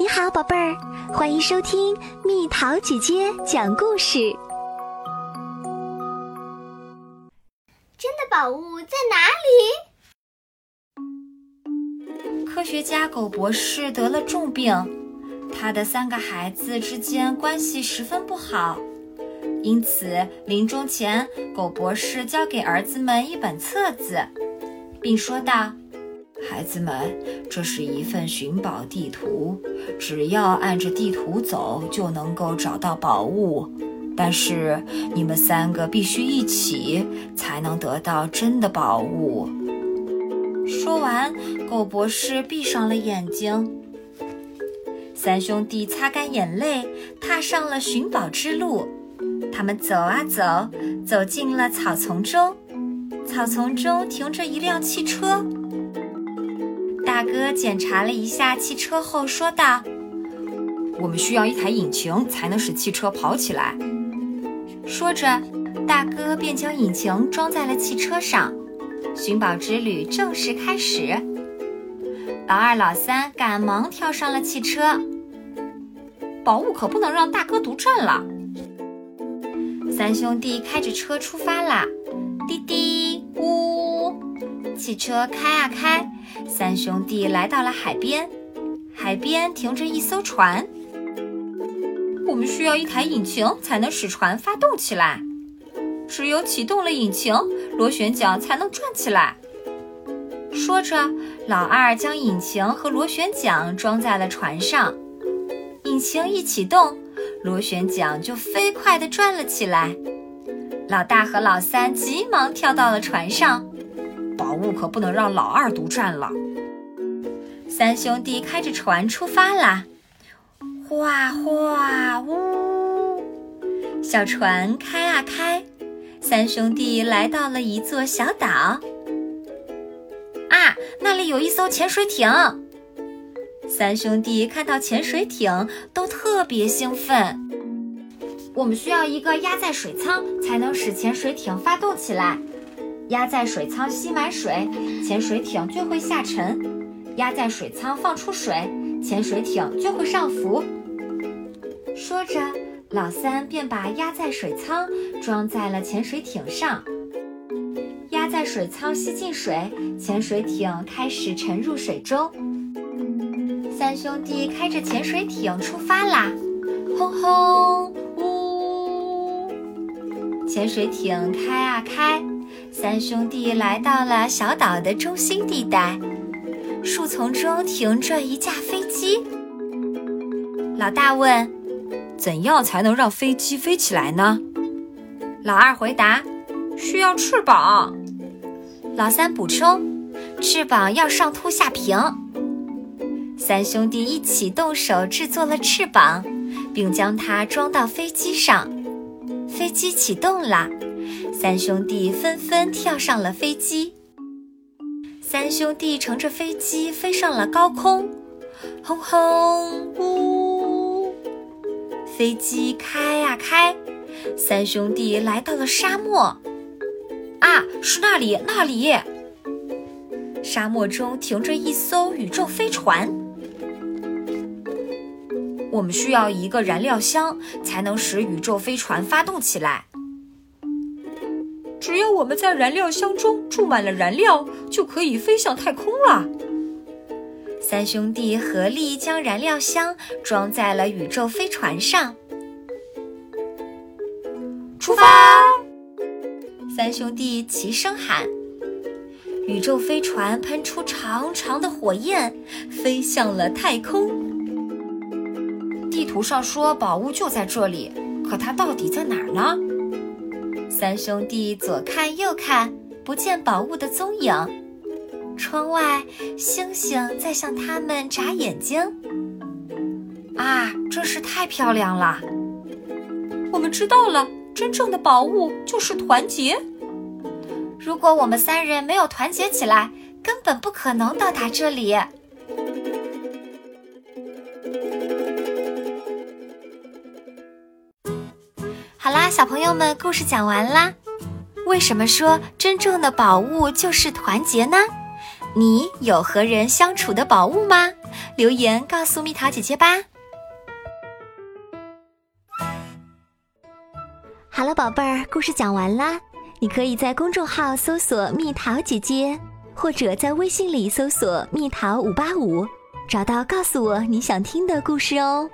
你好，宝贝儿，欢迎收听蜜桃姐姐讲故事。真的宝物在哪里？科学家狗博士得了重病，他的三个孩子之间关系十分不好，因此临终前，狗博士交给儿子们一本册子，并说道。孩子们，这是一份寻宝地图，只要按着地图走就能够找到宝物。但是你们三个必须一起才能得到真的宝物。说完，狗博士闭上了眼睛。三兄弟擦干眼泪，踏上了寻宝之路。他们走啊走，走进了草丛中。草丛中停着一辆汽车。大哥检查了一下汽车后说道：“我们需要一台引擎才能使汽车跑起来。”说着，大哥便将引擎装在了汽车上。寻宝之旅正式开始。老二、老三赶忙跳上了汽车。宝物可不能让大哥独占了。三兄弟开着车出发啦！滴滴呜，汽车开啊开。三兄弟来到了海边，海边停着一艘船。我们需要一台引擎才能使船发动起来，只有启动了引擎，螺旋桨才能转起来。说着，老二将引擎和螺旋桨装在了船上。引擎一启动，螺旋桨就飞快地转了起来。老大和老三急忙跳到了船上。宝物可不能让老二独占了。三兄弟开着船出发啦，哗哗呜，小船开啊开，三兄弟来到了一座小岛。啊，那里有一艘潜水艇。三兄弟看到潜水艇都特别兴奋。我们需要一个压载水舱，才能使潜水艇发动起来。压在水舱吸满水，潜水艇就会下沉；压在水舱放出水，潜水艇就会上浮。说着，老三便把压在水舱装在了潜水艇上。压在水舱吸进水，潜水艇开始沉入水中。三兄弟开着潜水艇出发啦！轰轰呜，潜水艇开啊开。三兄弟来到了小岛的中心地带，树丛中停着一架飞机。老大问：“怎样才能让飞机飞起来呢？”老二回答：“需要翅膀。”老三补充：“翅膀要上凸下平。”三兄弟一起动手制作了翅膀，并将它装到飞机上。飞机启动了。三兄弟纷纷跳上了飞机。三兄弟乘着飞机飞上了高空，轰轰呜，飞机开呀开。三兄弟来到了沙漠，啊，是那里，那里！沙漠中停着一艘宇宙飞船。我们需要一个燃料箱，才能使宇宙飞船发动起来。只要我们在燃料箱中注满了燃料，就可以飞向太空了。三兄弟合力将燃料箱装在了宇宙飞船上，出发！三兄弟齐声喊。宇宙飞船喷出长长的火焰，飞向了太空。地图上说宝物就在这里，可它到底在哪儿呢？三兄弟左看右看，不见宝物的踪影。窗外，星星在向他们眨眼睛。啊，真是太漂亮了！我们知道了，真正的宝物就是团结。如果我们三人没有团结起来，根本不可能到达这里。好啦，小朋友们，故事讲完啦。为什么说真正的宝物就是团结呢？你有和人相处的宝物吗？留言告诉蜜桃姐姐吧。好了，宝贝儿，故事讲完啦。你可以在公众号搜索“蜜桃姐姐”，或者在微信里搜索“蜜桃五八五”，找到告诉我你想听的故事哦。